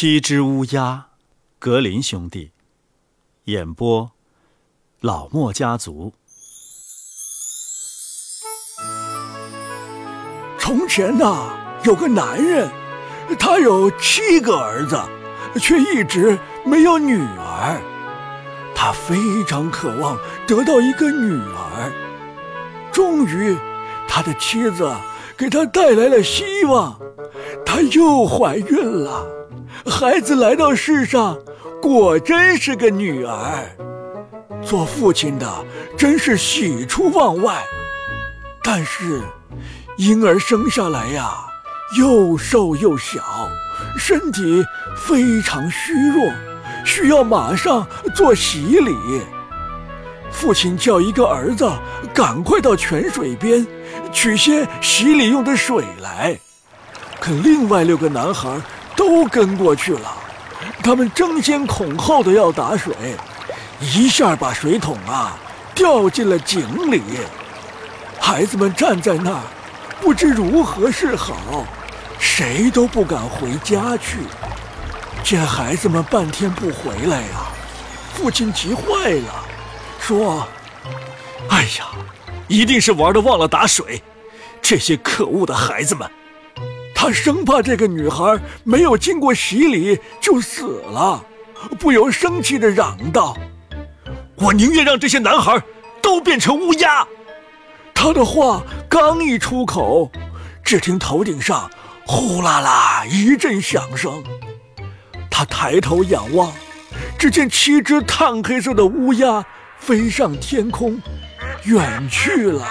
七只乌鸦，格林兄弟。演播：老莫家族。从前呐，有个男人，他有七个儿子，却一直没有女儿。他非常渴望得到一个女儿。终于，他的妻子给他带来了希望，他又怀孕了。孩子来到世上，果真是个女儿。做父亲的真是喜出望外。但是，婴儿生下来呀，又瘦又小，身体非常虚弱，需要马上做洗礼。父亲叫一个儿子赶快到泉水边取些洗礼用的水来，可另外六个男孩都跟过去了。他们争先恐后的要打水，一下把水桶啊掉进了井里。孩子们站在那儿，不知如何是好，谁都不敢回家去。见孩子们半天不回来呀，父亲急坏了。说：“哎呀，一定是玩的忘了打水，这些可恶的孩子们！”生怕这个女孩没有经过洗礼就死了，不由生气的嚷道：“我宁愿让这些男孩都变成乌鸦！”他的话刚一出口，只听头顶上呼啦啦一阵响声，他抬头仰望，只见七只炭黑色的乌鸦。飞上天空，远去了。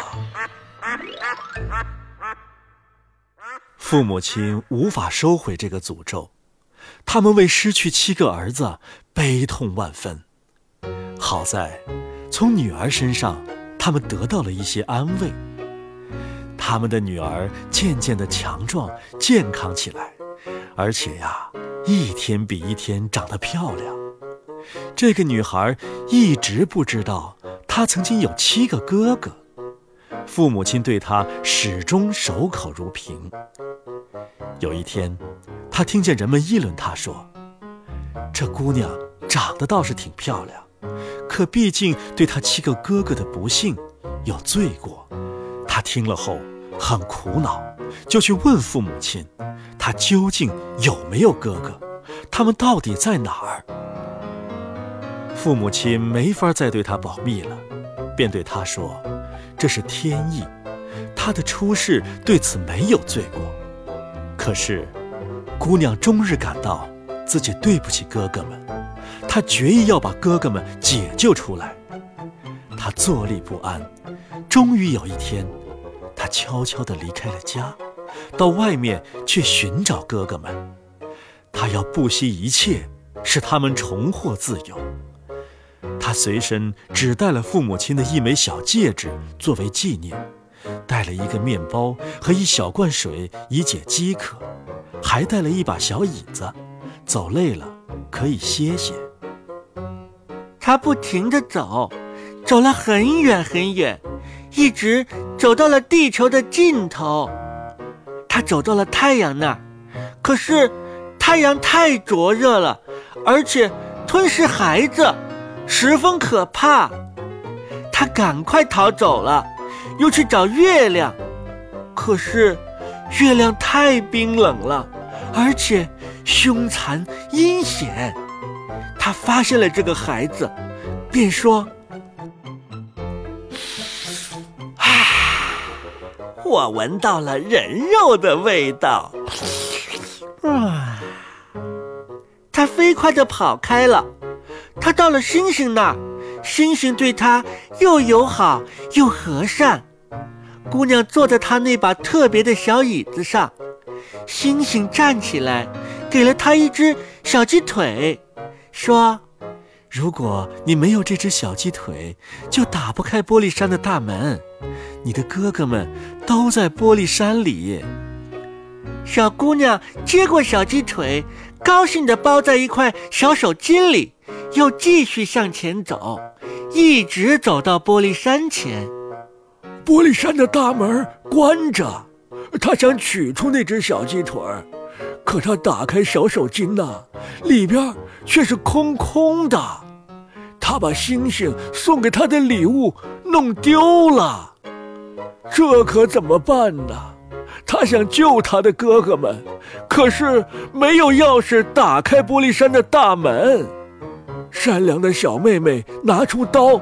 父母亲无法收回这个诅咒，他们为失去七个儿子悲痛万分。好在，从女儿身上，他们得到了一些安慰。他们的女儿渐渐的强壮、健康起来，而且呀，一天比一天长得漂亮。这个女孩一直不知道，她曾经有七个哥哥，父母亲对她始终守口如瓶。有一天，他听见人们议论他说：“这姑娘长得倒是挺漂亮，可毕竟对她七个哥哥的不幸有罪过。”他听了后很苦恼，就去问父母亲：“她究竟有没有哥哥？他们到底在哪儿？”父母亲没法再对他保密了，便对他说：“这是天意，他的出世对此没有罪过。可是，姑娘终日感到自己对不起哥哥们，她决意要把哥哥们解救出来。她坐立不安，终于有一天，她悄悄地离开了家，到外面去寻找哥哥们。她要不惜一切，使他们重获自由。”他随身只带了父母亲的一枚小戒指作为纪念，带了一个面包和一小罐水以解饥渴，还带了一把小椅子，走累了可以歇歇。他不停地走，走了很远很远，一直走到了地球的尽头。他走到了太阳那儿，可是太阳太灼热了，而且吞噬孩子。十分可怕，他赶快逃走了，又去找月亮，可是月亮太冰冷了，而且凶残阴险。他发现了这个孩子，便说：“啊，我闻到了人肉的味道。”啊，他飞快地跑开了。他到了星星那，星星对他又友好又和善。姑娘坐在他那把特别的小椅子上，星星站起来，给了他一只小鸡腿，说：“如果你没有这只小鸡腿，就打不开玻璃山的大门。你的哥哥们都在玻璃山里。”小姑娘接过小鸡腿，高兴地包在一块小手巾里。又继续向前走，一直走到玻璃山前。玻璃山的大门关着，他想取出那只小鸡腿儿，可他打开小手巾呐，里边却是空空的。他把星星送给他的礼物弄丢了，这可怎么办呢？他想救他的哥哥们，可是没有钥匙打开玻璃山的大门。善良的小妹妹拿出刀，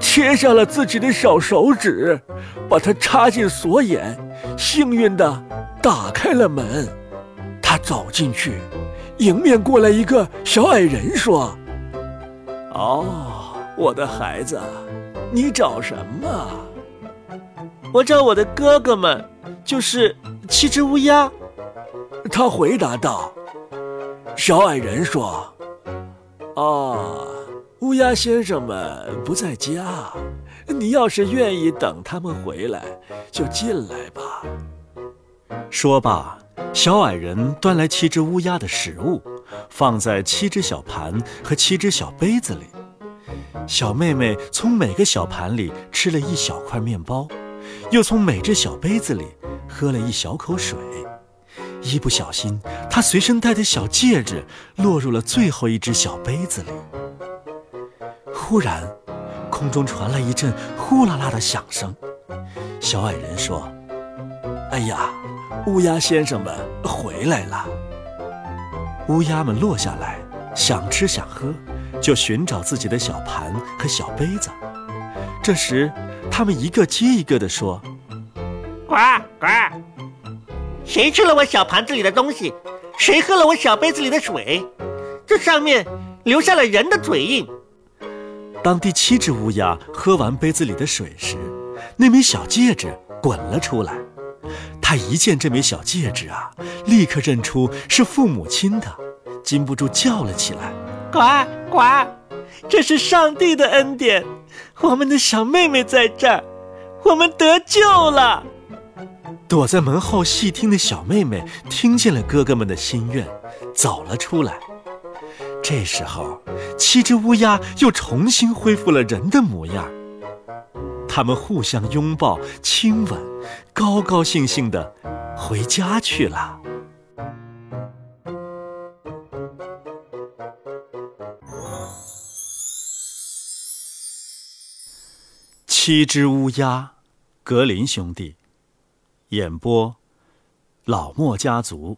切下了自己的小手指，把它插进锁眼，幸运地打开了门。他走进去，迎面过来一个小矮人，说：“哦，我的孩子，你找什么？我找我的哥哥们，就是七只乌鸦。”他回答道。小矮人说：“哦，乌鸦先生们不在家，你要是愿意等他们回来，就进来吧。”说罢。小矮人端来七只乌鸦的食物，放在七只小盘和七只小杯子里。小妹妹从每个小盘里吃了一小块面包，又从每只小杯子里喝了一小口水。一不小心，他随身带的小戒指落入了最后一只小杯子里。忽然，空中传来一阵呼啦啦的响声。小矮人说：“哎呀！”乌鸦先生们回来了。乌鸦们落下来，想吃想喝，就寻找自己的小盘和小杯子。这时，他们一个接一个地说：“呱呱！谁吃了我小盘子里的东西？谁喝了我小杯子里的水？这上面留下了人的嘴印。”当第七只乌鸦喝完杯子里的水时，那枚小戒指滚了出来。他一见这枚小戒指啊，立刻认出是父母亲的，禁不住叫了起来：“呱呱！这是上帝的恩典，我们的小妹妹在这儿，我们得救了。”躲在门后细听的小妹妹听见了哥哥们的心愿，走了出来。这时候，七只乌鸦又重新恢复了人的模样。他们互相拥抱、亲吻，高高兴兴的回家去了。七只乌鸦，格林兄弟。演播：老莫家族。